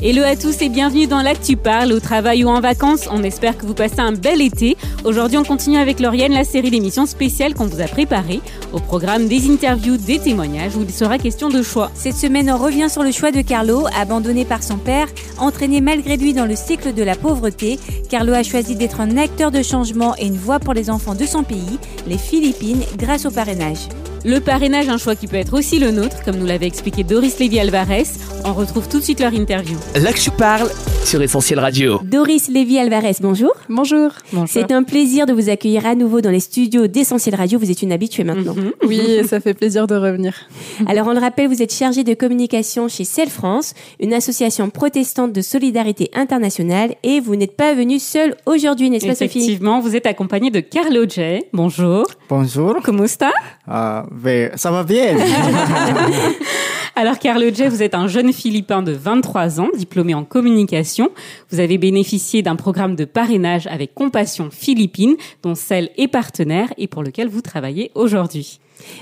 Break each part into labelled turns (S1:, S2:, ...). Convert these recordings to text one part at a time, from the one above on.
S1: Hello à tous et bienvenue dans l'Actu Parle, au travail ou en vacances. On espère que vous passez un bel été. Aujourd'hui, on continue avec Lauriane la série d'émissions spéciales qu'on vous a préparées. Au programme des interviews, des témoignages où il sera question de choix.
S2: Cette semaine, on revient sur le choix de Carlo, abandonné par son père, entraîné malgré lui dans le cycle de la pauvreté. Carlo a choisi d'être un acteur de changement et une voix pour les enfants de son pays, les Philippines, grâce au parrainage.
S1: Le parrainage, un choix qui peut être aussi le nôtre, comme nous l'avait expliqué Doris Lévy-Alvarez. On retrouve tout de suite leur interview.
S3: Là que tu parles sur Essentiel Radio.
S2: Doris Lévy-Alvarez, bonjour.
S4: Bonjour.
S2: C'est un plaisir de vous accueillir à nouveau dans les studios d'Essentiel Radio. Vous êtes une habituée maintenant.
S1: Mhm.
S4: Oui, ça fait plaisir de revenir.
S2: Alors, on le rappelle, vous êtes chargée de communication chez Celle France, une association protestante de solidarité internationale, et vous n'êtes pas venue seule aujourd'hui, n'est-ce pas, Sophie?
S1: Effectivement, vous êtes accompagnée de Carlo J. Bonjour.
S5: Bonjour.
S1: Comment ça?
S5: Euh, ça va bien.
S1: Alors Carlo J, vous êtes un jeune Philippin de 23 ans, diplômé en communication. Vous avez bénéficié d'un programme de parrainage avec Compassion Philippines, dont celle est partenaire et pour lequel vous travaillez aujourd'hui.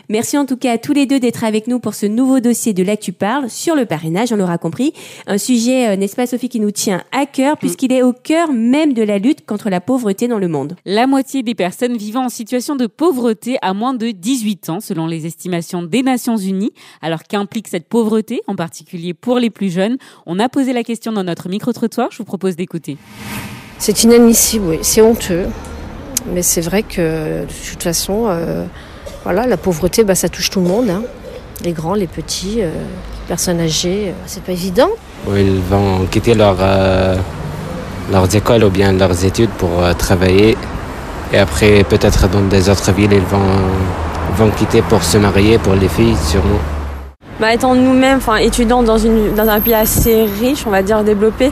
S2: Merci en tout cas à tous les deux d'être avec nous pour ce nouveau dossier de l'Actu Parle sur le parrainage, on l'aura compris. Un sujet, euh, n'est-ce pas Sophie, qui nous tient à cœur puisqu'il est au cœur même de la lutte contre la pauvreté dans le monde.
S1: La moitié des personnes vivant en situation de pauvreté a moins de 18 ans, selon les estimations des Nations Unies. Alors qu'implique cette pauvreté, en particulier pour les plus jeunes? On a posé la question dans notre micro-trottoir, je vous propose d'écouter.
S6: C'est inadmissible, oui. C'est honteux. Mais c'est vrai que, de toute façon, euh, voilà, la pauvreté, bah, ça touche tout le monde. hein. Les grands, les petits, euh, les personnes âgées. euh, c'est pas évident.
S7: ils vont quitter leur, euh, leurs écoles ou bien leurs études pour euh, travailler. Et après, peut-être dans des autres villes, ils vont, vont quitter pour se marier, pour les filles, sûrement.
S8: Bah, étant nous-mêmes, enfin étudiants dans, une, dans un pays assez riche, on va dire développé,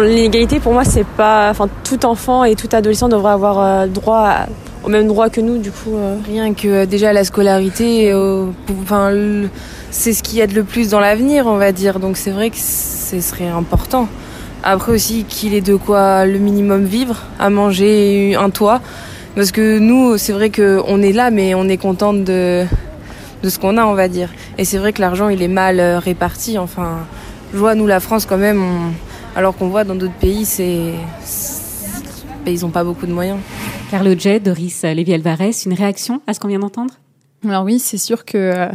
S8: l'égalité pour moi c'est pas, enfin tout enfant et tout adolescent devrait avoir euh, droit à- au même droit que nous du coup. euh.
S4: Rien que euh, déjà la scolarité, euh, c'est ce qui aide le plus dans l'avenir, on va dire. Donc c'est vrai que ce serait important. Après aussi qu'il ait de quoi le minimum vivre, à manger, un toit. Parce que nous, c'est vrai qu'on est là, mais on est contente de, de ce qu'on a, on va dire. Et c'est vrai que l'argent, il est mal réparti. Enfin, je vois, nous, la France, quand même, alors qu'on voit dans d'autres pays, c'est, ben, ils n'ont pas beaucoup de moyens.
S1: Carlo J, Doris Lévy-Alvarez, une réaction à ce qu'on vient d'entendre?
S9: Alors oui, c'est sûr que euh,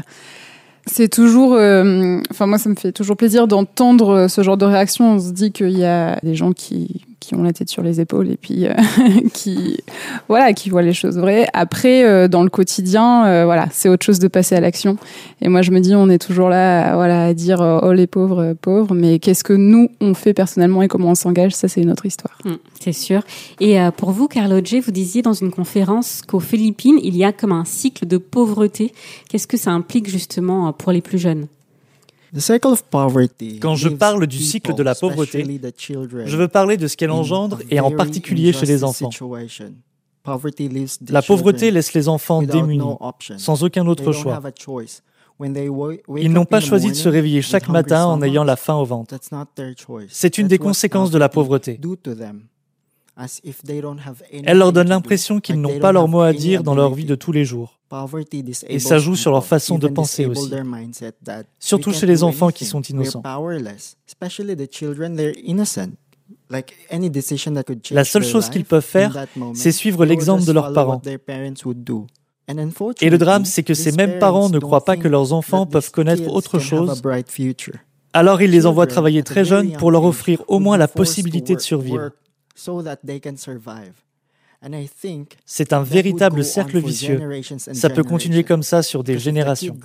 S9: c'est toujours, euh, enfin moi ça me fait toujours plaisir d'entendre ce genre de réaction. On se dit qu'il y a des gens qui qui ont la tête sur les épaules et puis euh, qui voilà qui voient les choses vraies. Après euh, dans le quotidien, euh, voilà c'est autre chose de passer à l'action. Et moi je me dis on est toujours là voilà à dire oh les pauvres pauvres, mais qu'est-ce que nous on fait personnellement et comment on s'engage, ça c'est une autre histoire.
S1: Hmm, C'est sûr. Et pour vous, Carlo J, vous disiez dans une conférence qu'aux Philippines, il y a comme un cycle de pauvreté. Qu'est-ce que ça implique justement pour les plus jeunes?
S10: Quand je parle du cycle de la pauvreté, je veux parler de ce qu'elle engendre et en particulier chez les enfants. La pauvreté laisse les enfants démunis, sans aucun autre choix. Ils n'ont pas choisi de se réveiller chaque matin en ayant la faim au ventre. C'est une des conséquences de la pauvreté. Elle leur donne l'impression qu'ils n'ont pas leur mot à dire dans leur vie de tous les jours. Et ça joue sur leur façon de penser aussi. Surtout chez les enfants qui sont innocents. La seule chose qu'ils peuvent faire, c'est suivre l'exemple de leurs parents. Et le drame, c'est que ces mêmes parents ne croient pas que leurs enfants peuvent connaître autre chose. Alors ils les envoient travailler très jeunes pour leur offrir au moins la possibilité de survivre. C'est un véritable cercle vicieux. Ça peut continuer comme ça sur des générations.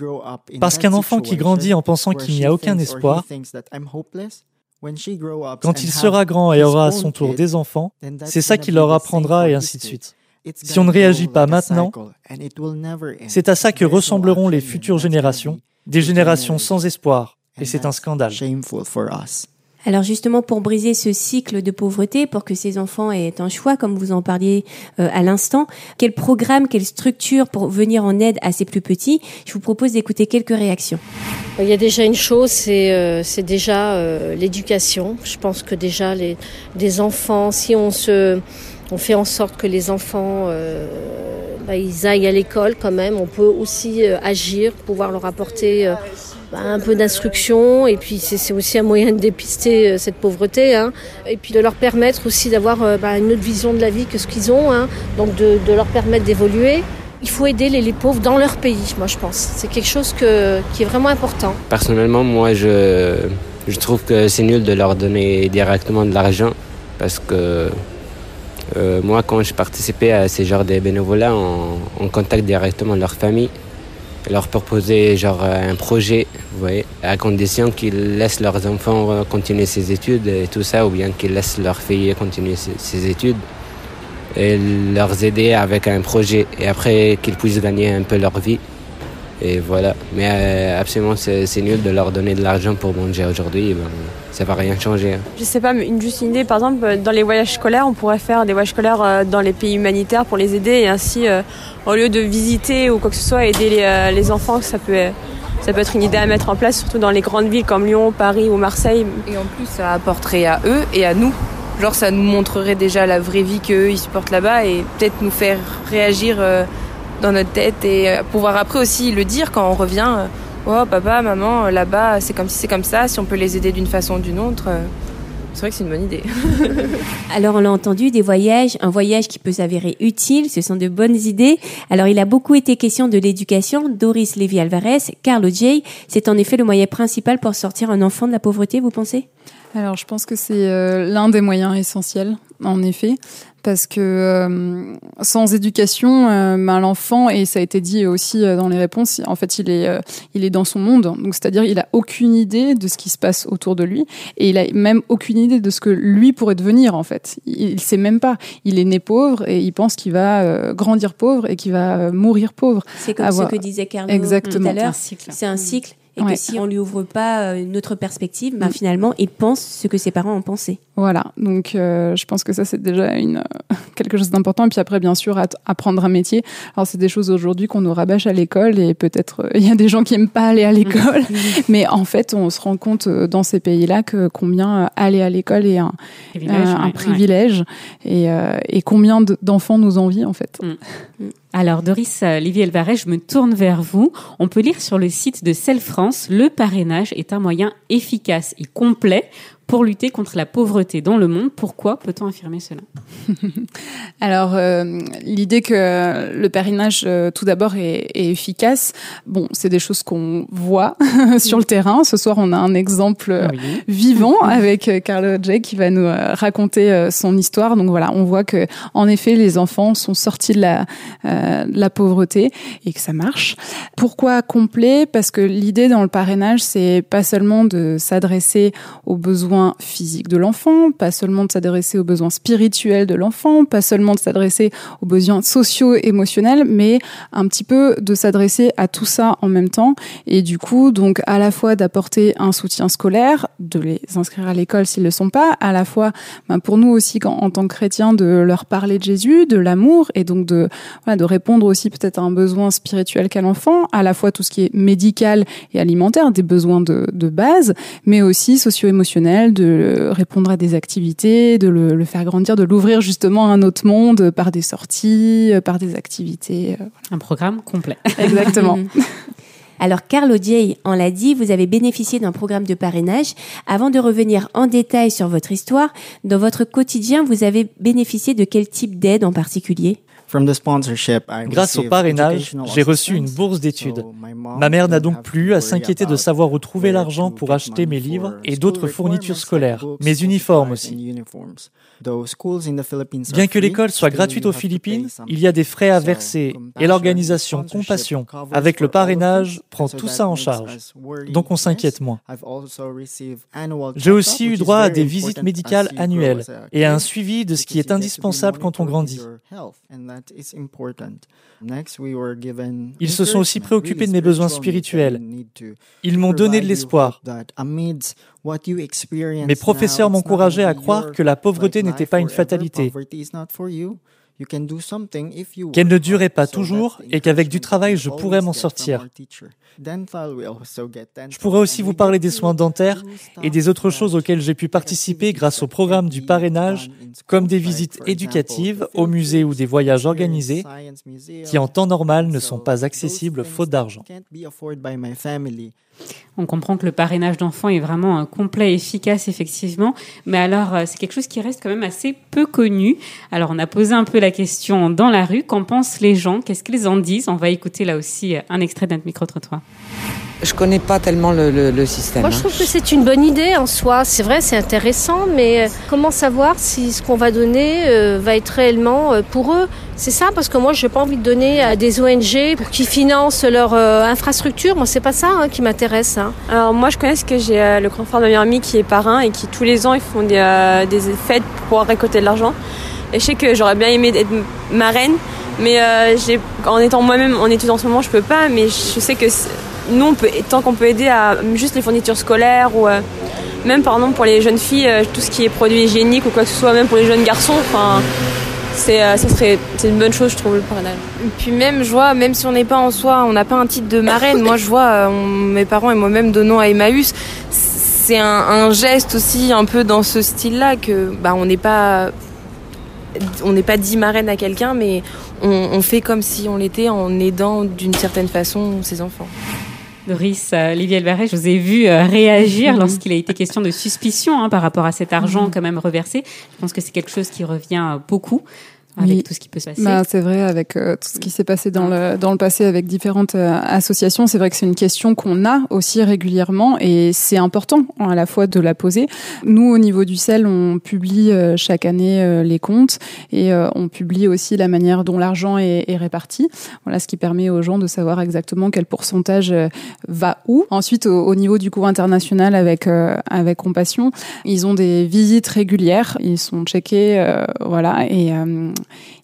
S10: Parce qu'un enfant qui grandit en pensant qu'il n'y a aucun espoir, quand il sera grand et aura à son tour des enfants, c'est ça qu'il leur apprendra et ainsi de suite. Si on ne réagit pas maintenant, c'est à ça que ressembleront les futures générations, des générations sans espoir, et c'est un scandale.
S2: Alors justement, pour briser ce cycle de pauvreté, pour que ces enfants aient un choix, comme vous en parliez euh, à l'instant, quel programme, quelle structure pour venir en aide à ces plus petits? Je vous propose d'écouter quelques réactions.
S6: Il y a déjà une chose, c'est euh, déjà euh, l'éducation. Je pense que déjà les, les enfants, si on se On fait en sorte que les enfants euh, bah, ils aillent à l'école quand même. On peut aussi euh, agir, pouvoir leur apporter euh, bah, un peu d'instruction. Et puis c'est aussi un moyen de dépister cette pauvreté. Hein. Et puis de leur permettre aussi d'avoir bah, une autre vision de la vie que ce qu'ils ont. Hein. Donc de, leur permettre d'évoluer. Il faut aider les, pauvres dans leur pays, moi je pense. C'est quelque chose qui est vraiment important.
S7: Personnellement, moi je, je trouve que c'est nul de leur donner directement de l'argent parce que euh, moi, quand je participais à ces genres de bénévolats, on, on contacte directement leur famille, leur proposer genre un projet, vous voyez, à condition qu'ils laissent leurs enfants continuer ses études et tout ça, ou bien qu'ils laissent leurs filles continuer ses études et leur aider avec un projet et après qu'ils puissent gagner un peu leur vie. Et voilà. Mais euh, absolument, c'est nul de leur donner de l'argent pour manger aujourd'hui. Ben, ça va rien changer. Hein.
S8: Je sais pas, mais une, juste une idée. Par exemple, dans les voyages scolaires, on pourrait faire des voyages scolaires euh, dans les pays humanitaires pour les aider. Et ainsi, euh, au lieu de visiter ou quoi que ce soit, aider les, les enfants, ça peut, ça peut être une idée à mettre en place, surtout dans les grandes villes comme Lyon, Paris ou Marseille.
S4: Et en plus, ça apporterait à eux et à nous. Genre, ça nous montrerait déjà la vraie vie qu'eux, ils supportent là-bas et peut-être nous faire réagir dans notre tête et euh, pouvoir après aussi le dire quand on revient. Euh, oh papa, maman, euh, là-bas c'est comme si c'est comme ça, si on peut les aider d'une façon ou d'une autre. C'est vrai que c'est une bonne idée.
S2: Alors on l'a entendu, des voyages, un voyage qui peut s'avérer utile, ce sont de bonnes idées. Alors il a beaucoup été question de l'éducation. Doris Lévy Alvarez, Carlo J, c'est en effet le moyen principal pour sortir un enfant de la pauvreté, vous pensez?
S9: Alors, je pense que c'est l'un des moyens essentiels, en effet parce que euh, sans éducation, euh, ben, l'enfant et ça a été dit aussi euh, dans les réponses, en fait il est il est dans son monde, donc c'est-à-dire il a aucune idée de ce qui se passe autour de lui et il a même aucune idée de ce que lui pourrait devenir en fait. Il, il sait même pas. Il est né pauvre et il pense qu'il va grandir pauvre et qu'il va mourir pauvre.
S2: C'est comme ce que disait Carlo
S9: Exactement.
S2: tout à l'heure. C'est un cycle et que si on lui ouvre pas une autre perspective, ben, finalement, il pense ce que ses parents ont pensé.
S9: Voilà, donc euh, je pense que ça c'est déjà une euh, quelque chose d'important. Et puis après, bien sûr, apprendre un métier. Alors c'est des choses aujourd'hui qu'on nous rabâche à l'école et peut-être euh, il y a des gens qui aiment pas aller à l'école, mais en fait, on se rend compte dans ces pays-là que combien aller à l'école est un privilège, un, privilège et, et, combien d'enfants nous envient en fait.
S1: Mm. Alors Doris Olivier Elvaret, je me tourne vers vous. On peut lire sur le site de Celle France, le parrainage est un moyen efficace et complet pour lutter contre la pauvreté dans le monde. Pourquoi peut-on affirmer cela?
S9: Alors, euh, l'idée que le parrainage, euh, tout d'abord, est, est, efficace, bon, c'est des choses qu'on voit sur le terrain. Ce soir, on a un exemple vivant avec euh, Carlo J qui va nous raconter son histoire. Donc voilà, on voit que, en effet, les enfants sont sortis de la, de la pauvreté et que ça marche. Pourquoi complet? Parce que l'idée dans le parrainage, c'est pas seulement de s'adresser aux besoins physiques de l'enfant, pas seulement de s'adresser aux besoins spirituels de l'enfant, pas seulement de s'adresser aux besoins sociaux, émotionnels, mais un petit peu de s'adresser à tout ça en même temps. Et du coup, donc à la fois d'apporter un soutien scolaire, de les inscrire à l'école s'ils ne le sont pas, à la fois ben, pour nous aussi en tant que chrétiens de leur parler de Jésus, de l'amour, et donc de répondre aussi peut-être à un besoin spirituel qu'a l'enfant, à la fois tout ce qui est médical et alimentaire, des besoins de, de base, mais aussi socio-émotionnels de répondre à des activités, de le, faire grandir, de l'ouvrir justement à un autre monde par des sorties, euh, par des activités. Euh,
S1: un programme complet.
S9: Exactement.
S2: Alors, Carlo J, on l'a dit, vous avez bénéficié d'un programme de parrainage. Avant de revenir en détail sur votre histoire, dans votre quotidien, vous avez bénéficié de quel type d'aide en particulier?
S10: Grâce au parrainage, j'ai reçu une bourse d'études. Ma mère n'a donc plus à s'inquiéter de savoir où trouver l'argent pour acheter mes livres et d'autres fournitures scolaires, mes uniformes aussi. Bien que l'école soit gratuite aux Philippines, il y a des frais à verser et l'organisation Compassion, avec le parrainage, prend tout ça en charge. Donc on s'inquiète moins. J'ai aussi eu droit à des visites médicales annuelles et à un suivi de ce qui est indispensable quand on grandit. Ils se sont aussi préoccupés de mes besoins spirituels. Ils m'ont donné de l'espoir. Mes professeurs m'encourageaient à croire que la pauvreté n'était pas une fatalité. Qu'elle ne durait pas toujours et qu'avec du travail, je pourrais m'en sortir. Je pourrais aussi vous parler des soins dentaires et des autres choses auxquelles j'ai pu participer grâce au programme du parrainage, comme des visites éducatives au musée ou des voyages organisés qui en temps normal ne sont pas accessibles faute d'argent.
S1: On comprend que le parrainage d'enfants est vraiment complet et efficace, effectivement. Mais alors, euh, c'est quelque chose qui reste quand même assez peu connu. Alors, on a posé un peu la question dans la rue. Qu'en pensent les gens? Qu'est-ce qu'ils en disent? On va écouter là aussi euh, un extrait d'un micro-trottoir.
S11: Je connais pas tellement le, système.
S6: Moi, je hein. trouve que c'est une bonne idée en soi. C'est vrai, c'est intéressant, mais euh, comment savoir si ce qu'on va donner euh, va être réellement euh, pour eux? C'est ça, parce que moi, je n'ai pas envie de donner à des ONG pour qu'ils financent leur infrastructure. Moi, c'est pas ça hein, qui m'intéresse. Hein.
S8: Alors, moi, je connais que j'ai le grand frère de ma amie qui est parrain et qui tous les ans ils font des, des fêtes pour pouvoir récolter de l'argent. Et je sais que j'aurais bien aimé être marraine, mais en étant moi-même en études en ce moment, je peux pas. Mais je sais que nous, tant qu'on peut aider à juste les fournitures scolaires ou euh, même par exemple pour les jeunes filles, euh, tout ce qui est produit hygiénique ou quoi que ce soit, même pour les jeunes garçons, enfin, c'est, euh, une bonne chose, je trouve, le parrainage.
S4: Puis même, je vois, même si on n'est pas en soi, on n'a pas un titre de marraine, moi je vois, mes parents et moi-même donnons à Emmaüs, c'est un, geste aussi un peu dans ce style-là que bah, on n'est pas on n'est pas dit marraine à quelqu'un, mais on, on, fait comme si on l'était en aidant d'une certaine façon ses enfants.
S1: Doris euh, Olivier je vous ai vu euh, réagir lorsqu'il a été question de suspicion hein, par rapport à cet argent mhm. quand même reversé. Je pense que c'est quelque chose qui revient beaucoup avec tout ce qui peut se passer.
S9: Bah, c'est vrai, avec euh, tout ce qui s'est passé dans le, dans le passé avec différentes euh, associations, c'est vrai que c'est une question qu'on a aussi régulièrement et c'est important à la fois de la poser. Nous, au niveau du CEL, on publie euh, chaque année les comptes et on publie aussi la manière dont l'argent est, est, réparti. Voilà, ce qui permet aux gens de savoir exactement quel pourcentage va où. Ensuite, au, au niveau du cours international avec, avec Compassion, ils ont des visites régulières, ils sont checkés, voilà, et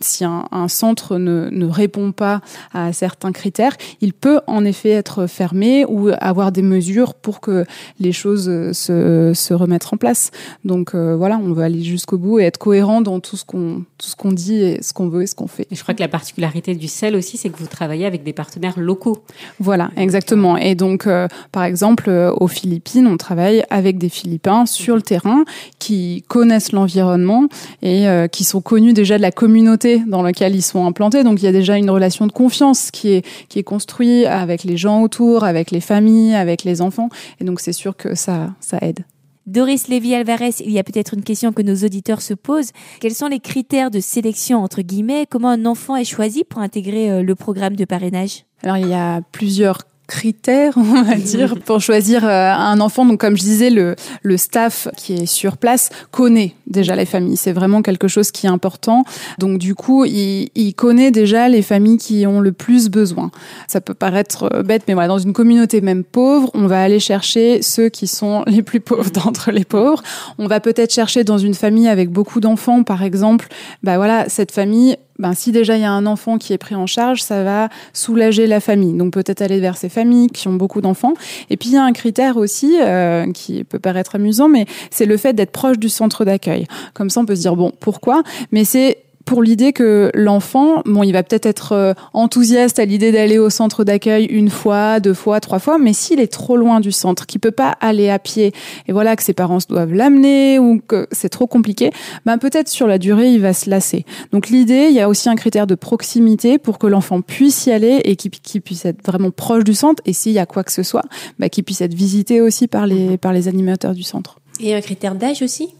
S9: si un, centre ne, répond pas à certains critères, il peut en effet être fermé ou avoir des mesures pour que les choses se, se remettent en place. Donc euh, voilà, on va aller jusqu'au bout et être cohérent dans tout ce qu'on tout ce qu'on dit et ce qu'on veut et ce qu'on fait.
S1: Et je crois que la particularité du CEL aussi, c'est que vous travaillez avec des partenaires locaux.
S9: Voilà, exactement. Et donc, euh, par exemple, euh, aux Philippines, on travaille avec des Philippins sur le terrain qui connaissent l'environnement et qui sont connus déjà de la communauté communauté dans laquelle ils sont implantés. Donc il y a déjà une relation de confiance qui est, qui est construite avec les gens autour, avec les familles, avec les enfants. Et donc c'est sûr que ça, ça aide.
S2: Doris Lévy-Alvarez, il y a peut-être une question que nos auditeurs se posent. Quels sont les critères de sélection, entre guillemets? Comment un enfant est choisi pour intégrer euh, le programme de parrainage?
S9: Alors, il y a plusieurs critères, on va dire, pour choisir euh, un enfant. Donc, comme je disais, le, le staff qui est sur place connaît déjà les familles. C'est vraiment quelque chose qui est important. Donc, du coup, il, il, connaît déjà les familles qui ont le plus besoin. Ça peut paraître euh, bête, mais voilà, dans une communauté même pauvre, on va aller chercher ceux qui sont les plus pauvres d'entre les pauvres. On va peut-être chercher dans une famille avec beaucoup d'enfants, par exemple, bah voilà, cette famille, ben, si déjà il y a un enfant qui est pris en charge, ça va soulager la famille. Donc peut-être aller vers ces familles qui ont beaucoup d'enfants. Et puis il y a un critère aussi euh, qui peut paraître amusant, mais c'est le fait d'être proche du centre d'accueil. Comme ça, on peut se dire bon, pourquoi? Mais c'est pour l'idée que l'enfant, bon, il va peut-être être euh, enthousiaste à l'idée d'aller au centre d'accueil une fois, deux fois, trois fois, mais s'il est trop loin du centre, qu'il peut pas aller à pied, et voilà que ses parents doivent l'amener ou que c'est trop compliqué, ben peut-être sur la durée il va se lasser. Donc l'idée, il y a aussi un critère de proximité pour que l'enfant puisse y aller et qu'il puisse être vraiment proche du centre, et s'il y a quoi que ce soit, ben, qu'il puisse être visité aussi par les par les animateurs du centre.
S2: Et un critère d'âge aussi?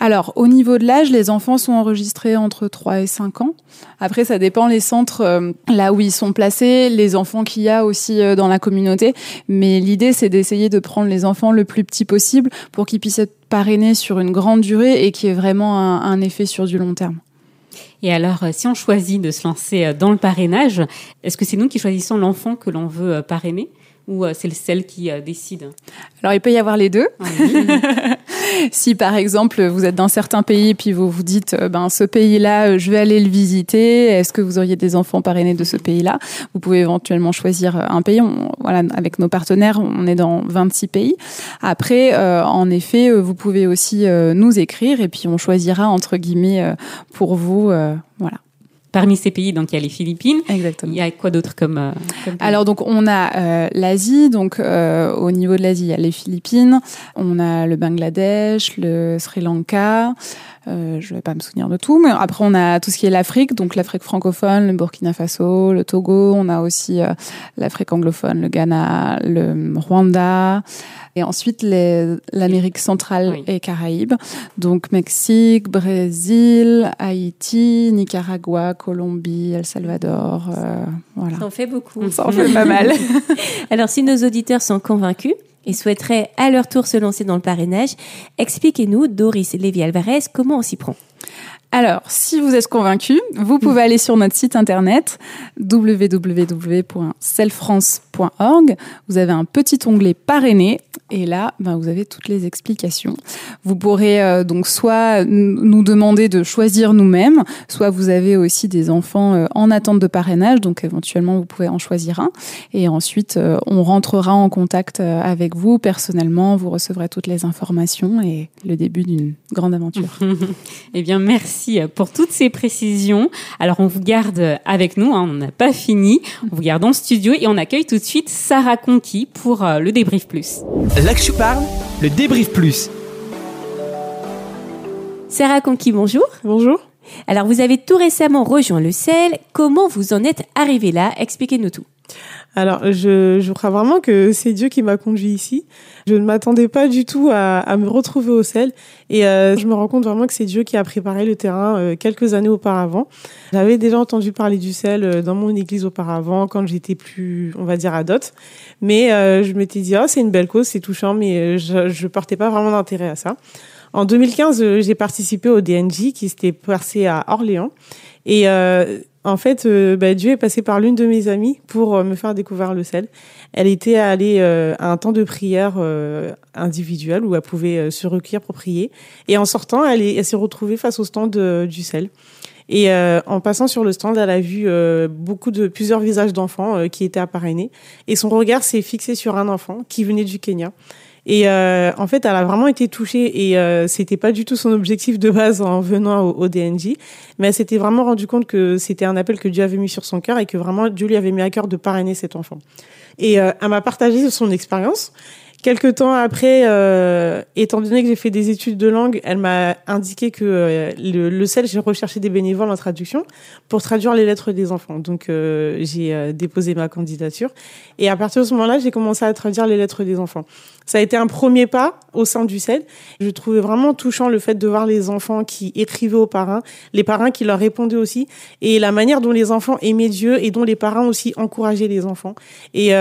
S9: Alors, au niveau de l'âge, les enfants sont enregistrés entre 3 et 5 ans. Après, ça dépend les centres euh, là où ils sont placés, les enfants qu'il y a aussi euh, dans la communauté. Mais l'idée, c'est d'essayer de prendre les enfants le plus petit possible pour qu'ils puissent être parrainés sur une grande durée et qu'il y ait vraiment un, effet sur du long terme.
S1: Et alors, euh, si on choisit de se lancer dans le parrainage, est-ce que c'est nous qui choisissons l'enfant que l'on veut parrainer ou c'est celle qui décide?
S9: Alors il peut y avoir les deux. Ah si par exemple vous êtes dans certains pays et puis vous vous dites euh, ben ce pays-là je vais aller le visiter, est-ce que vous auriez des enfants parrainés de ce pays-là? Vous pouvez éventuellement choisir un pays. voilà, avec nos partenaires, on est dans 26 pays. Après, en effet, vous pouvez aussi nous écrire et puis on choisira entre guillemets pour vous, voilà.
S1: Parmi ces pays, donc il y a les Philippines.
S9: Exactement.
S1: Il y a quoi d'autre comme, euh,
S9: Alors donc on a euh, l'Asie, donc euh, au niveau de l'Asie, il y a les Philippines, on a le Bangladesh, le Sri Lanka. Euh, je vais pas me souvenir de tout, mais après on a tout ce qui est l'Afrique, donc l'Afrique francophone, le Burkina Faso, le Togo. On a aussi euh, l'Afrique anglophone, le Ghana, le Rwanda. Et ensuite, l'Amérique centrale et Caraïbes. Donc, Mexique, Brésil, Haïti, Nicaragua, Colombie, El Salvador. Euh, voilà.
S2: Ça en fait beaucoup.
S9: Ça en fait pas mal.
S2: Alors, si nos auditeurs sont convaincus, et souhaiteraient à leur tour se lancer dans le parrainage, expliquez-nous, Doris Lévy-Alvarez, comment on s'y prend?
S9: Alors, si vous êtes convaincu, vous pouvez aller sur notre site internet www.selfrance.org. Vous avez un petit onglet parrainé et là, ben, vous avez toutes les explications. Vous pourrez euh, donc soit nous demander de choisir nous-mêmes, soit vous avez aussi des enfants euh, en attente de parrainage, donc éventuellement vous pouvez en choisir un. Et ensuite, euh, on rentrera en contact avec vous personnellement. Vous recevrez toutes les informations et le début d'une grande aventure.
S1: eh bien, merci pour toutes ces précisions. Alors, on vous garde avec nous. Hein, on n'a pas fini. On vous garde en studio et on accueille tout de suite Sarah Conqui pour le débrief plus.
S3: Là que je parle, le débrief plus.
S2: Sarah Conqui, bonjour.
S12: Bonjour.
S2: Alors, vous avez tout récemment rejoint le CEL. Comment vous en êtes arrivé là? Expliquez-nous tout.
S12: Alors, je, je crois vraiment que c'est Dieu qui m'a conduit ici. Je ne m'attendais pas du tout à, à, me retrouver au sel. Et euh, je me rends compte vraiment que c'est Dieu qui a préparé le terrain euh, quelques années auparavant. J'avais déjà entendu parler du sel euh, dans mon église auparavant, quand j'étais plus, on va dire, adote. Mais je m'étais dit, oh, c'est une belle cause, c'est touchant, mais je ne portais pas vraiment d'intérêt à ça. En 2015, j'ai participé au DNJ qui s'était passé à Orléans. Et en fait, euh, bah, Dieu est passé par l'une de mes amies pour euh, me faire découvrir le sel. Elle était allée euh, à un temps de prière individuel où elle pouvait se recueillir pour prier. Et en sortant, elle, elle s'est retrouvée face au stand du sel. Et en passant sur le stand, elle a vu beaucoup de plusieurs visages d'enfants qui étaient apparenés. Et son regard s'est fixé sur un enfant qui venait du Kenya. Et euh, en fait, elle a vraiment été touchée et euh, c'était pas du tout son objectif de base en venant au, au DNJ, mais elle s'était vraiment rendu compte que c'était un appel que Dieu avait mis sur son cœur et que vraiment Dieu lui avait mis à cœur de parrainer cet enfant. Et euh, elle m'a partagé son expérience Quelque temps après, euh, étant donné que j'ai fait des études de langue, elle m'a indiqué que euh, le, le CEL, j'ai recherché des bénévoles en traduction pour traduire les lettres des enfants. Donc euh, j'ai déposé ma candidature et à partir de ce moment-là, j'ai commencé à traduire les lettres des enfants. Ça a été un premier pas au sein du CEL. Je trouvais vraiment touchant le fait de voir les enfants qui écrivaient aux parrains, les parrains qui leur répondaient aussi, et la manière dont les enfants aimaient Dieu et dont les parrains aussi encourageaient les enfants. Et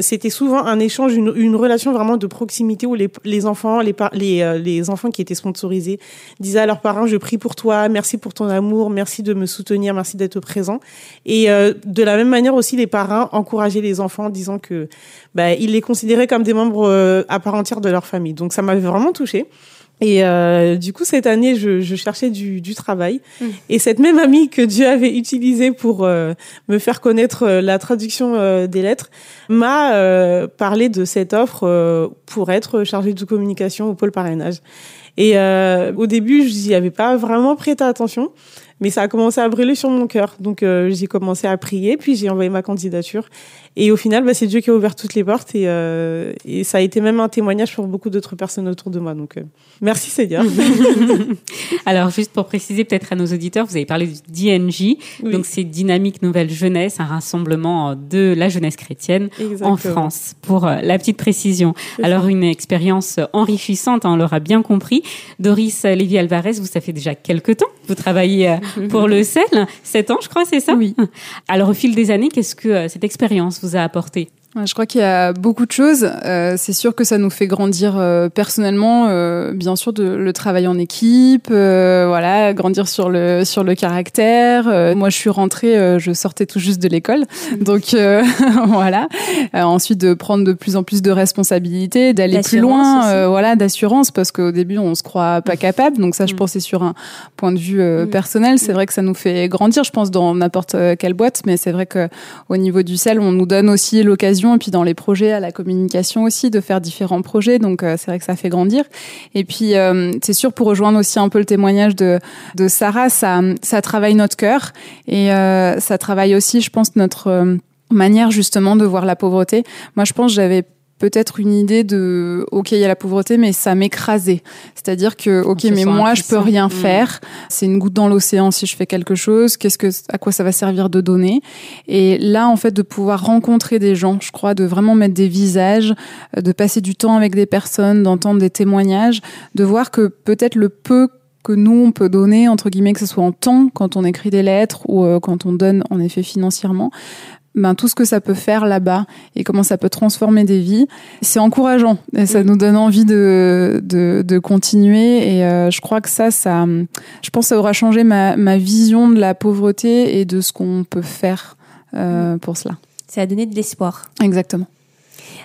S12: c'était souvent un échange, une, une relation vraiment de proximité où les, les enfants, les, les, euh, les enfants qui étaient sponsorisés disaient à leurs parents je prie pour toi, merci pour ton amour, merci de me soutenir, merci d'être présent. Et euh, de la même manière aussi les parents encourageaient les enfants en disant que bah, ils les considéraient comme des membres euh, à part entière de leur famille. Donc ça m'avait vraiment touchée. Et euh, du coup, cette année, je, je cherchais du, du travail. Mmh. Et cette même amie que Dieu avait utilisée pour euh, me faire connaître euh, la traduction euh, des lettres m'a parlé de cette offre pour être chargée de communication au pôle parrainage. Et au début, je n'y avais pas vraiment prêté attention mais ça a commencé à brûler sur mon cœur. Donc euh, j'ai commencé à prier, puis j'ai envoyé ma candidature. Et au final, bah, c'est Dieu qui a ouvert toutes les portes et, euh, et, ça a été même un témoignage pour beaucoup d'autres personnes autour de moi. Donc euh, merci Seigneur.
S1: Alors juste pour préciser peut-être à nos auditeurs, vous avez parlé du DNJ, donc c'est Dynamique Nouvelle Jeunesse, un rassemblement de la jeunesse chrétienne en France. Pour euh, la petite précision. Alors une expérience enrichissante, hein, on l'aura bien compris. Doris Lévy Alvarez, vous ça fait déjà quelques temps, vous travaillez pour le sel. Sept ans, je crois, c'est ça
S9: Oui.
S1: Alors, au fil des années, qu'est-ce que cette expérience vous a apporté
S9: je crois qu'il y a beaucoup de choses. Euh, c'est sûr que ça nous fait grandir euh, personnellement, euh, bien sûr, de, le travail en équipe, euh, voilà, grandir sur le sur le caractère. Euh, moi, je suis rentrée, euh, je sortais tout juste de l'école, donc voilà. ensuite, de prendre de plus en plus de responsabilités, d'aller plus loin, voilà, d'assurance, parce qu'au début, on se croit pas capable. Donc ça, je mm. pense, c'est sur un point de vue mm. personnel. C'est mm. vrai que ça nous fait grandir, je pense, dans n'importe quelle boîte, mais c'est vrai que au niveau du sel, on nous donne aussi l'occasion et puis dans les projets, à la communication aussi, de faire différents projets. Donc c'est vrai que ça fait grandir. Et puis c'est sûr pour rejoindre aussi un peu le témoignage de, de Sarah, ça, ça travaille notre cœur et ça travaille aussi, je pense, notre manière justement de voir la pauvreté. Moi, je pense j'avais peut-être une idée de ok il y a la pauvreté mais ça m'écrasait. C'est-à-dire que ok mais moi je peux rien mm. faire. C'est une goutte dans l'océan si je fais quelque chose. Qu'est-ce que à quoi ça va servir de donner? Et là en fait de pouvoir rencontrer des gens je crois de vraiment mettre des visages de passer du temps avec des personnes d'entendre des témoignages de voir que peut-être le peu que nous on peut donner entre guillemets que ce soit en temps quand on écrit des lettres ou euh, quand on donne en effet financièrement ben, tout ce que ça peut faire là-bas et comment ça peut transformer des vies, c'est encourageant et ça nous donne envie de, de, de continuer. Et euh, je crois que ça, ça, je pense que ça aura changé ma, ma vision de la pauvreté et de ce qu'on peut faire euh, pour cela.
S2: Ça a donné de l'espoir.
S9: Exactement.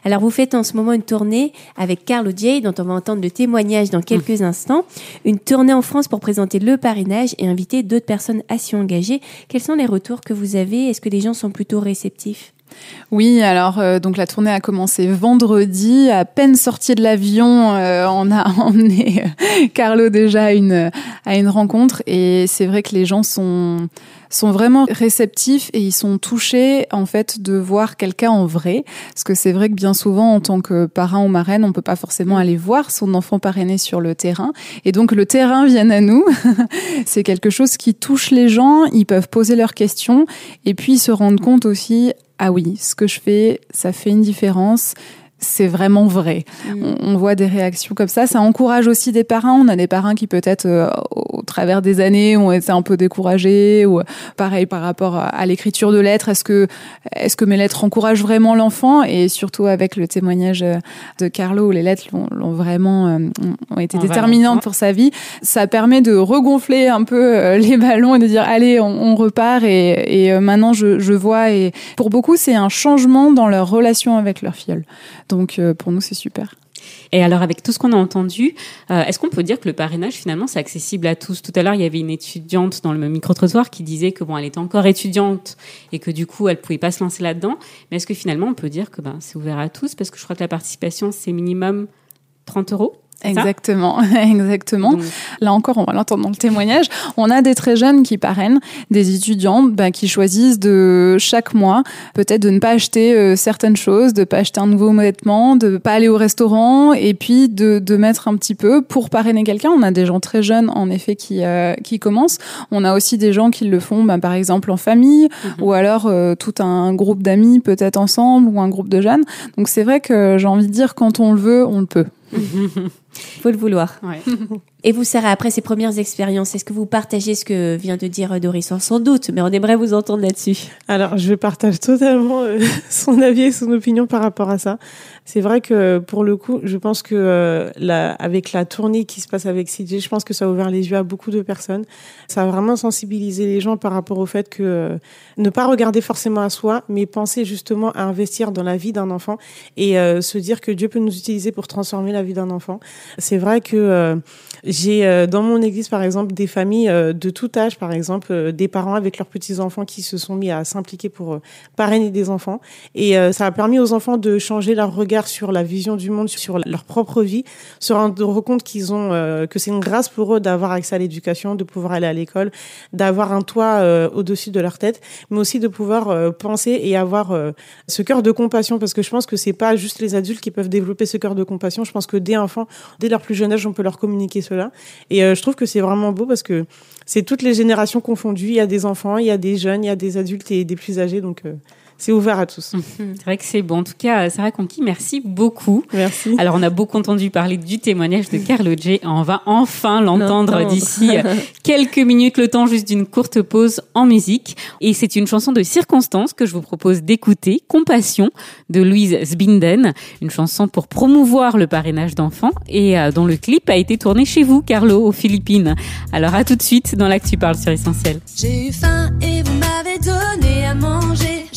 S2: Alors vous faites en ce moment une tournée avec Carlo J, dont on va entendre le témoignage dans quelques mmh. instants. Une tournée en France pour présenter le parrainage et inviter d'autres personnes à s'y engager. Quels sont les retours que vous avez? Est-ce que les gens sont plutôt réceptifs?
S9: Oui, alors euh, donc la tournée a commencé vendredi. À peine sorti de l'avion, euh, on a emmené euh, Carlo déjà à une à une rencontre et c'est vrai que les gens sont sont vraiment réceptifs et ils sont touchés en fait de voir quelqu'un en vrai parce que c'est vrai que bien souvent en tant que parrain ou marraine on peut pas forcément aller voir son enfant parrainé sur le terrain et donc le terrain vient à nous c'est quelque chose qui touche les gens ils peuvent poser leurs questions et puis ils se rendent compte aussi ah oui, ce que je fais, ça fait une différence c'est vraiment vrai. Mm. On, voit des réactions comme ça. Ça encourage aussi des parents. On a des parents qui peut-être euh, au travers des années ont été un peu découragés ou pareil par rapport à l'écriture de lettres. Est-ce que est-ce que mes lettres encouragent vraiment l'enfant? Et surtout avec le témoignage euh, de Carlo où les lettres l'ont vraiment euh, ont été déterminantes pour sa vie. Ça permet de regonfler un peu les ballons et de dire allez on, repart et, et maintenant je, je vois et pour beaucoup c'est un changement dans leur relation avec leur filleul. Donc euh, pour nous, c'est super.
S1: Et alors, avec tout ce qu'on a entendu, euh, est-ce qu'on peut dire que le parrainage, finalement, c'est accessible à tous? Tout à l'heure, il y avait une étudiante dans le micro-trottoir qui disait que bon, elle était encore étudiante et que du coup, elle pouvait pas se lancer là-dedans. Mais est-ce que finalement, on peut dire que ben, c'est ouvert à tous? Parce que je crois que la participation, c'est minimum 30 euros
S9: Exactement, exactement. Là encore, on va l'entendre dans le témoignage. On a des très jeunes qui parrainent, des étudiants bah, qui choisissent de chaque mois peut-être de ne pas acheter euh, certaines choses, de pas acheter un nouveau vêtement, de pas aller au restaurant et puis de, de mettre un petit peu pour parrainer quelqu'un. On a des gens très jeunes en effet qui euh, qui commencent. On a aussi des gens qui le font, bah, par exemple en famille mhm. ou alors euh, tout un groupe d'amis peut-être ensemble ou un groupe de jeunes. Donc c'est vrai que j'ai envie de dire quand on le veut, on le peut.
S2: Faut le vouloir. Et vous, Sarah, après ces premières expériences, est-ce que vous partagez ce que vient de dire Doris Sans doute, mais on aimerait vous entendre là-dessus.
S12: Alors, je partage totalement euh, son avis et son opinion par rapport à ça. C'est vrai que pour le coup, je pense que euh, la, avec la tournée qui se passe avec CJ, je pense que ça a ouvert les yeux à beaucoup de personnes. Ça a vraiment sensibilisé les gens par rapport au fait que euh, ne pas regarder forcément à soi, mais penser justement à investir dans la vie d'un enfant et se dire que Dieu peut nous utiliser pour transformer la vie d'un enfant. C'est vrai que j'ai euh, dans mon église, par exemple, des familles euh, de tout âge, par exemple, euh, des parents avec leurs petits-enfants qui se sont mis à s'impliquer pour parrainer des enfants. Et ça a permis aux enfants de changer leur regard sur la vision du monde, sur leur propre vie, se rendre compte qu'ils ont que c'est une grâce pour eux d'avoir accès à l'éducation, de pouvoir aller à l'école, d'avoir un toit au-dessus de leur tête, mais aussi de pouvoir penser et avoir ce cœur de compassion, parce que je pense que c'est pas juste les adultes qui peuvent développer ce cœur de compassion. Je pense que dès enfants, dès leur plus jeune âge, on peut leur communiquer cela. Et euh, je trouve que c'est vraiment beau parce que c'est toutes les générations confondues. Il y a des enfants, il y a des jeunes, il y a des adultes et des plus âgés. Donc euh, c'est ouvert à tous.
S1: C'est vrai que c'est bon. En tout cas, Sarah Conqui, merci beaucoup.
S12: Merci.
S1: Alors, on a beaucoup entendu parler du témoignage de Carlo J. On va enfin l'entendre d'ici quelques minutes, le temps juste d'une courte pause en musique. Et c'est une chanson de circonstance que je vous propose d'écouter, Compassion, de Louise Sbinden. Une chanson pour promouvoir le parrainage d'enfants et euh, dont le clip a été tourné chez vous, Carlo, aux Philippines. Alors, à tout de suite dans l'Actu Parle sur Essentiel.
S13: J'ai eu faim et vous m'avez donné à manger.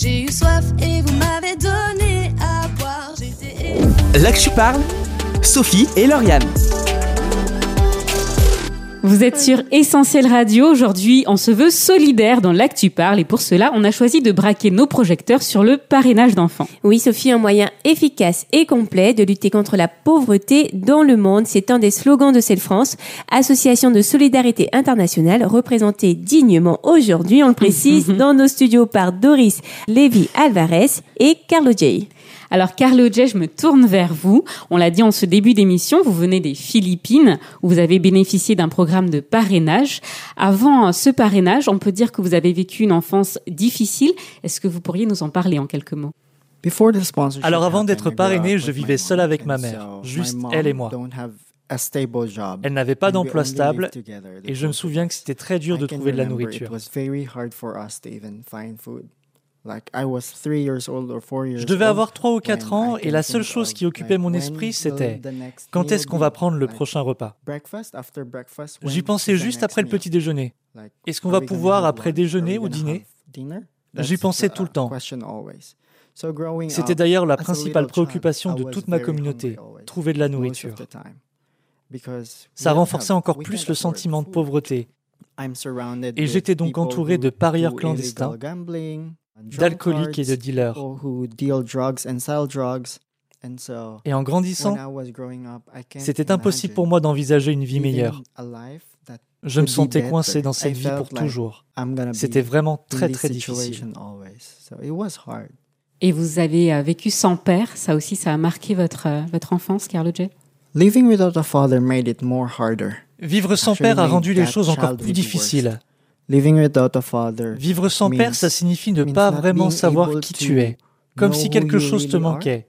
S13: J'ai eu soif et vous m'avez donné à boire.
S3: Là que je parle, Sophie et Lauriane.
S1: Vous êtes sur Essentiel Radio. Aujourd'hui, on se veut solidaire dans l'actu parle et pour cela, on a choisi de braquer nos projecteurs sur le parrainage d'enfants.
S2: Oui, Sophie, un moyen efficace et complet de lutter contre la pauvreté dans le monde. C'est un des slogans de Celle France, association de solidarité internationale représentée dignement aujourd'hui, on le précise, dans nos studios par Doris Lévy Alvarez et Carlo J.
S1: Alors Carlo J, je me tourne vers vous. On l'a dit en ce début d'émission, vous venez des Philippines où vous avez bénéficié d'un programme de parrainage. Avant ce parrainage, on peut dire que vous avez vécu une enfance difficile. Est-ce que vous pourriez nous en parler en quelques mots?
S10: Alors avant d'être parrainé, je vivais seul avec ma mère, juste elle et moi. Elle n'avait pas d'emploi stable et je me souviens que c'était très dur de trouver de la nourriture. Je devais avoir 3 ou 4 ans et la seule chose qui occupait mon esprit, c'était quand est-ce qu'on va prendre le prochain repas. J'y pensais juste après le petit déjeuner. Est-ce qu'on va pouvoir après déjeuner ou dîner? J'y pensais tout le temps. C'était d'ailleurs la principale préoccupation de toute ma communauté, trouver de la nourriture. Ça renforçait encore plus le sentiment de pauvreté. Et j'étais donc entouré de parieurs clandestins d'alcooliques et de dealers. Et en grandissant, c'était impossible pour moi d'envisager une vie meilleure. Je me sentais coincé dans cette vie pour toujours. C'était vraiment très très difficile.
S1: Et vous avez euh, vécu sans père, ça aussi, ça a marqué votre, euh, votre enfance, Carlo J?
S10: Vivre sans père a rendu les choses encore plus difficiles. Vivre sans père, ça signifie ne pas vraiment savoir qui tu es, comme si quelque chose te manquait.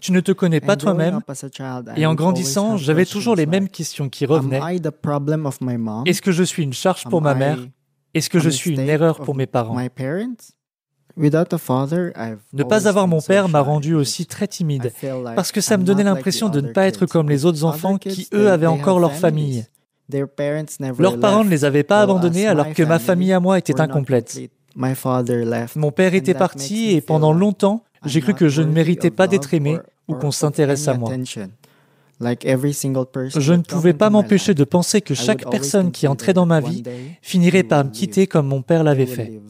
S10: Tu ne te connais pas toi-même. Et en grandissant, j'avais toujours les mêmes questions qui revenaient. Est-ce que je suis une charge pour ma mère? Est-ce que je suis une erreur pour mes parents? ne pas avoir mon père m'a rendu aussi très timide, parce que ça me donnait l'impression de ne pas être comme les autres enfants qui, eux, avaient encore leur famille. Leurs parents ne les avaient pas abandonnés alors que ma famille à moi était incomplète. Mon père était parti et pendant longtemps, j'ai cru que je ne méritais pas d'être aimé ou qu'on s'intéresse à moi. Je ne pouvais pas m'empêcher de penser que chaque personne qui entrait dans ma vie finirait par me quitter comme mon père l'avait fait.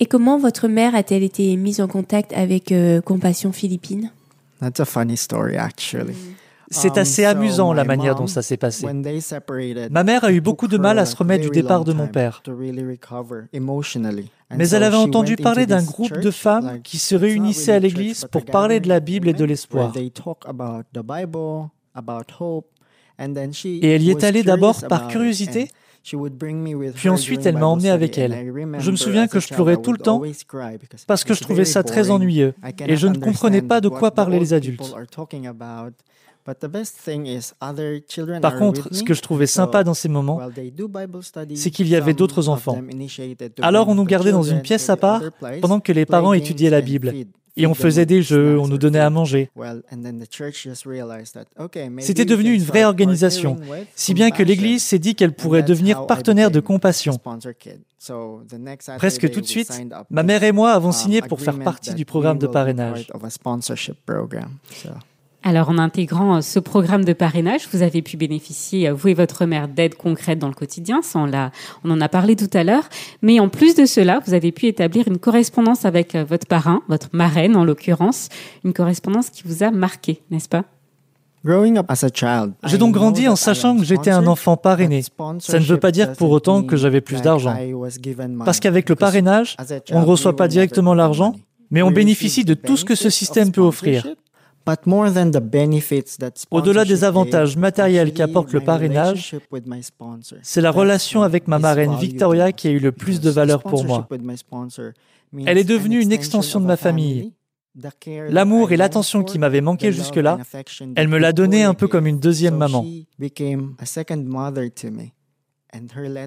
S2: Et comment votre mère a-t-elle été mise en contact avec euh, Compassion Philippines
S10: c'est um, assez amusant la manière dont ça s'est passé. Ma mère a eu beaucoup de mal à se remettre du départ de mon père. Mais elle avait entendu parler d'un groupe de femmes qui se réunissaient à l'église pour parler de la Bible et de l'espoir. Et elle y est allée d'abord par curiosité, puis ensuite elle m'a emmené avec elle. Je me souviens que je pleurais tout le temps parce que je trouvais ça très ennuyeux et je ne comprenais pas de quoi parlaient les adultes. Par contre, ce que je trouvais sympa dans ces moments, c'est qu'il y avait d'autres enfants. Alors on nous gardait dans une pièce à part pendant que les parents étudiaient la Bible. Et on faisait des jeux, on nous donnait à manger. C'était devenu une vraie organisation, si bien que l'Église s'est dit qu'elle pourrait devenir partenaire de compassion. Presque tout de suite, ma mère et moi avons signé pour faire partie du programme de parrainage.
S1: Alors, en intégrant euh, ce programme de parrainage, vous avez pu bénéficier, euh, vous et votre mère, d'aides concrètes dans le quotidien. Ça, on, on en a parlé tout à l'heure. Mais en plus de cela, vous avez pu établir une correspondance avec euh, votre parrain, votre marraine en l'occurrence, une correspondance qui vous a marqué, n'est-ce pas?
S10: J'ai donc grandi en sachant que j'étais un enfant parrainé. Ça ne veut pas dire pour autant que j'avais plus d'argent. Parce qu'avec le parrainage, on ne reçoit pas directement l'argent, mais on bénéficie de tout ce que ce système peut offrir. Au-delà des avantages matériels qu'apporte le parrainage, c'est la relation avec ma marraine Victoria qui a eu le plus de valeur pour moi. Elle est devenue une extension de ma famille. L'amour et l'attention qui m'avaient manqué jusque-là, elle me l'a donné un peu comme une deuxième maman.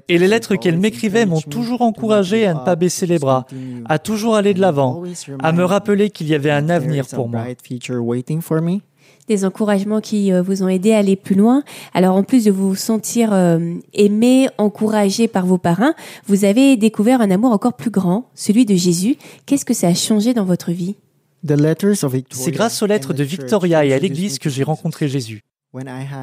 S10: Et les lettres qu'elle m'écrivait m'ont toujours encouragé à ne pas baisser les bras, à toujours aller de l'avant, à me rappeler qu'il y avait un avenir pour moi.
S2: Des encouragements qui euh, vous ont aidé à aller plus loin. Alors en plus de vous sentir euh, aimé, encouragé par vos parrains, vous avez découvert un amour encore plus grand, celui de Jésus. Qu'est-ce que ça a changé dans votre vie?
S10: C'est grâce aux lettres de Victoria et à l'Église que j'ai rencontré Jésus.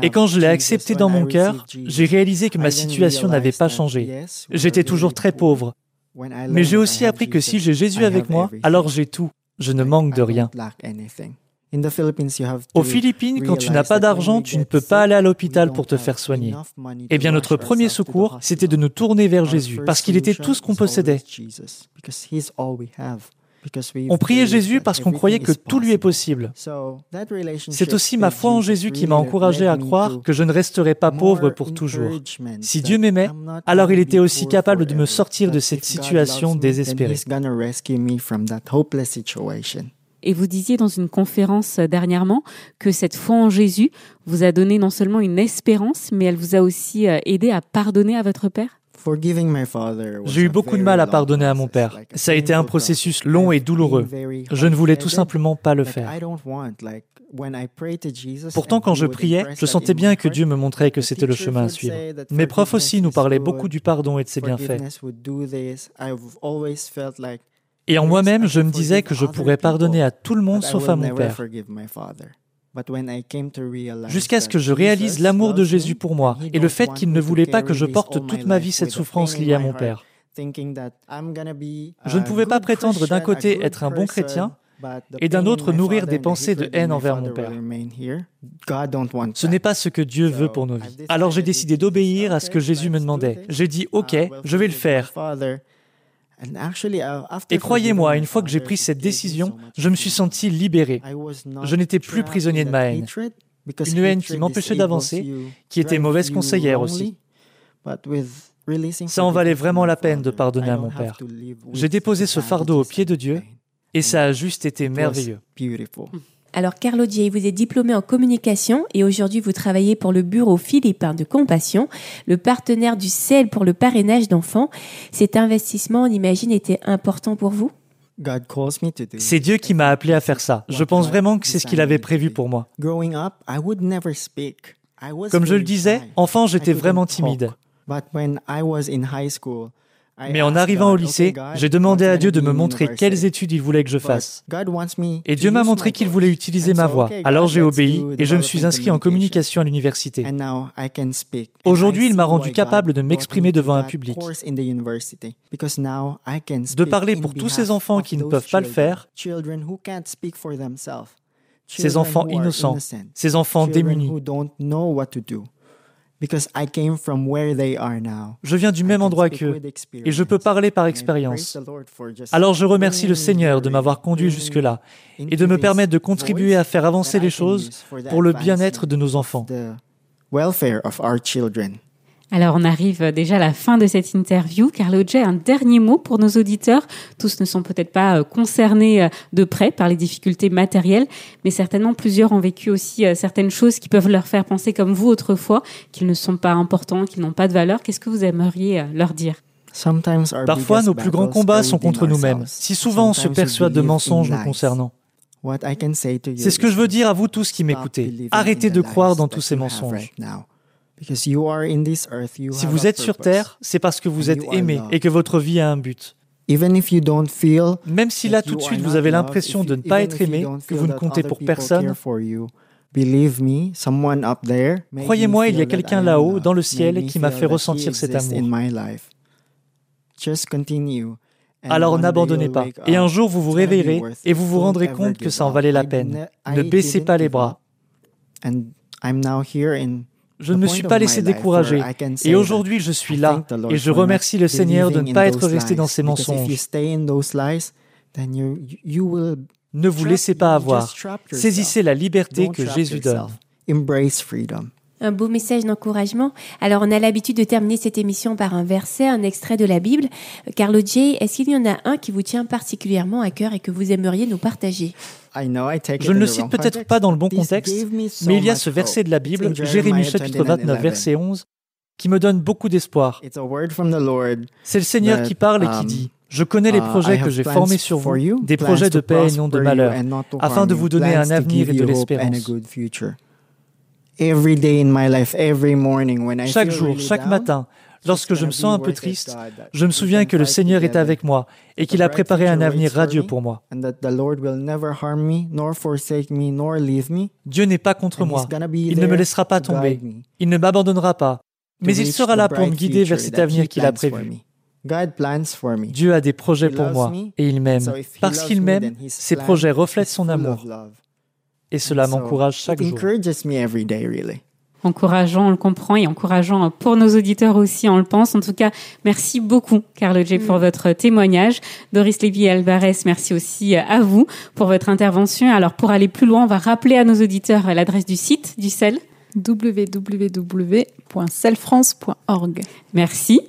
S10: Et quand je l'ai accepté dans mon cœur, j'ai réalisé que ma situation n'avait pas changé. J'étais toujours très pauvre. Mais j'ai aussi appris que si j'ai Jésus avec moi, alors j'ai tout. Je ne manque de rien. Aux Philippines, quand tu n'as pas d'argent, tu ne peux pas aller à l'hôpital pour te faire soigner. Eh bien, notre premier secours, c'était de nous tourner vers Jésus, parce qu'il était tout ce qu'on possédait. On priait Jésus parce qu'on croyait que tout lui est possible. C'est aussi ma foi en Jésus qui m'a encouragé à croire que je ne resterai pas pauvre pour toujours. Si Dieu m'aimait, alors il était aussi capable de me sortir de cette situation désespérée.
S1: Et vous disiez dans une conférence dernièrement que cette foi en Jésus vous a donné non seulement une espérance, mais elle vous a aussi euh, aidé à pardonner à votre Père?
S10: J'ai eu beaucoup de mal à pardonner à mon père. Ça a été un processus long et douloureux. Je ne voulais tout simplement pas le faire. Pourtant, quand je priais, je sentais bien que Dieu me montrait que c'était le chemin à suivre. Mes profs aussi nous parlaient beaucoup du pardon et de ses bienfaits. Et en moi-même, je me disais que je pourrais pardonner à tout le monde sauf à mon père. Jusqu'à ce que je réalise l'amour de Jésus pour moi et le fait qu'il ne voulait pas que je porte toute ma vie cette souffrance liée à mon Père. Je ne pouvais pas prétendre d'un côté être un bon chrétien et d'un autre nourrir des pensées de haine envers mon Père. Ce n'est pas ce que Dieu veut pour nos vies. Alors j'ai décidé d'obéir à ce que Jésus me demandait. J'ai dit, OK, je vais le faire. Et croyez-moi, une fois que j'ai pris cette décision, je me suis senti libéré. Je n'étais plus prisonnier de ma haine. Une haine qui m'empêchait d'avancer, qui était mauvaise conseillère aussi. Ça en valait vraiment la peine de pardonner à mon père. J'ai déposé ce fardeau au pied de Dieu et ça a juste été merveilleux.
S2: Alors Carlo J, vous êtes diplômé en communication et aujourd'hui vous travaillez pour le bureau philippin de compassion, le partenaire du CEL pour le parrainage d'enfants. Cet investissement, on imagine, était important pour vous?
S10: C'est Dieu qui m'a appelé à faire ça. Je pense vraiment que c'est ce qu'il avait prévu pour moi. Comme je le disais, enfant, j'étais vraiment timide. Mais en arrivant au lycée, j'ai demandé à Dieu de me montrer quelles études il voulait que je fasse. Et Dieu m'a montré qu'il voulait utiliser ma voix. Alors j'ai obéi et je me suis inscrit en communication. à l'université. Aujourd'hui, il m'a rendu capable de m'exprimer devant un public, de parler pour tous ces enfants qui ne peuvent pas le faire, ces enfants innocents, ces enfants démunis. Je viens du même endroit qu'eux et je peux parler par expérience. Alors je remercie le Seigneur de m'avoir conduit jusque-là et de me permettre de contribuer à faire avancer les choses pour le bien-être de nos enfants.
S1: Alors on arrive déjà à la fin de cette interview. Carlo J, un dernier mot pour nos auditeurs. Tous ne sont peut-être pas euh, concernés euh, de près par les difficultés matérielles, mais certainement plusieurs ont vécu aussi euh, certaines choses qui peuvent leur faire penser comme vous autrefois qu'ils ne sont pas importants, qu'ils n'ont pas de valeur. Qu'est-ce que vous aimeriez leur dire?
S10: Parfois, nos plus grands combats sont contre nous-mêmes. Si souvent on se persuade de mensonges nous concernant. C'est ce que je veux dire à vous tous qui m'écoutez. Arrêtez de croire dans tous ces mensonges. Si vous êtes sur Terre, c'est parce que vous êtes aimé et que votre vie a un but. Même si là tout de suite vous avez l'impression de ne pas être aimé, que vous ne comptez pour personne, croyez-moi, il y a quelqu'un là-haut, dans le ciel, qui m'a fait ressentir cet amour. Alors n'abandonnez pas. Et un jour, vous vous réveillerez et vous vous rendrez compte que ça en valait la peine. Ne baissez pas les bras. Je ne me suis pas laissé décourager. Et aujourd'hui, je suis là. Et je remercie le Seigneur de ne pas être resté dans ces mensonges. Ne vous laissez pas avoir. Saisissez la liberté que Jésus donne.
S2: Un beau message d'encouragement. Alors, on a l'habitude de terminer cette émission par un verset, un extrait de la Bible. Carlo J, est-ce qu'il y en a un qui vous tient particulièrement à cœur et que vous aimeriez nous partager?
S10: Je ne le cite peut-être pas dans le bon contexte, mais il y a ce verset de la Bible, Jérémie chapitre 29, verset 11, qui me donne beaucoup d'espoir. C'est le Seigneur qui parle et qui um, dit, Je connais les uh, projets que j'ai formés sur vous, des projets de paix et non de malheur, afin de vous donner un avenir et de l'espérance. Chaque jour, chaque matin, Lorsque je me sens un peu triste, je me souviens que le Seigneur est avec moi et qu'il a préparé un avenir radieux pour moi. Dieu n'est pas contre moi. Il ne me laissera pas tomber. Il ne m'abandonnera pas. Mais il sera là pour me guider vers cet avenir qu'il a prévu. Dieu a des projets pour moi et il m'aime. Parce qu'il m'aime, ses projets reflètent son amour. Et cela m'encourage chaque jour.
S1: Encourageant, on le comprend, et encourageant pour nos auditeurs aussi, on le pense. En tout cas, merci beaucoup, Carlo J, pour mm. votre témoignage. Doris Lévy Alvarez, merci aussi à vous pour votre intervention. Alors, pour aller plus loin, on va rappeler à nos auditeurs l'adresse du site du CEL
S9: www.celfrance.org.
S1: Merci.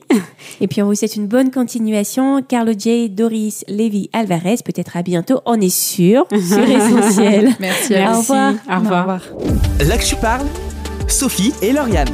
S2: Et puis on vous souhaite une bonne continuation. Carlo J, Doris, Lévy, Alvarez, peut-être à bientôt, on est sûr, sur Essentiel.
S9: Merci.
S1: Merci.
S2: Au revoir.
S1: Au revoir.
S3: Là que tu parles, Sophie et Lauriane.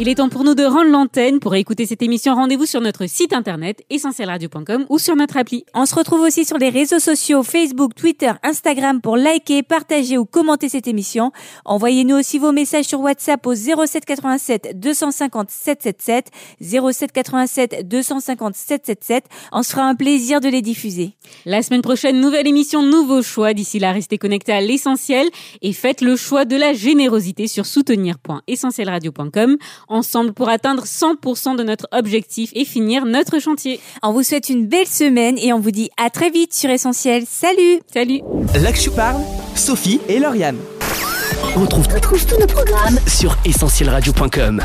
S1: Il est temps pour nous de rendre l'antenne. Pour écouter cette émission, rendez-vous sur notre site internet essentielradio.com ou sur notre appli.
S2: On se retrouve aussi sur les réseaux sociaux Facebook, Twitter, Instagram pour liker, partager ou commenter cette émission. Envoyez-nous aussi vos messages sur WhatsApp au 07 87 250 777 07 87 250 777. On se fera un plaisir de les diffuser.
S1: La semaine prochaine, nouvelle émission, nouveau choix. D'ici là, restez connectés à l'essentiel et faites le choix de la générosité sur soutenir.essentielradio.com ensemble pour atteindre 100% de notre objectif et finir notre chantier.
S2: On vous souhaite une belle semaine et on vous dit à très vite sur Essentiel. Salut
S1: Salut
S3: Là que tu parles, Sophie et Lauriane.
S14: On retrouve tous nos programmes sur essentielradio.com.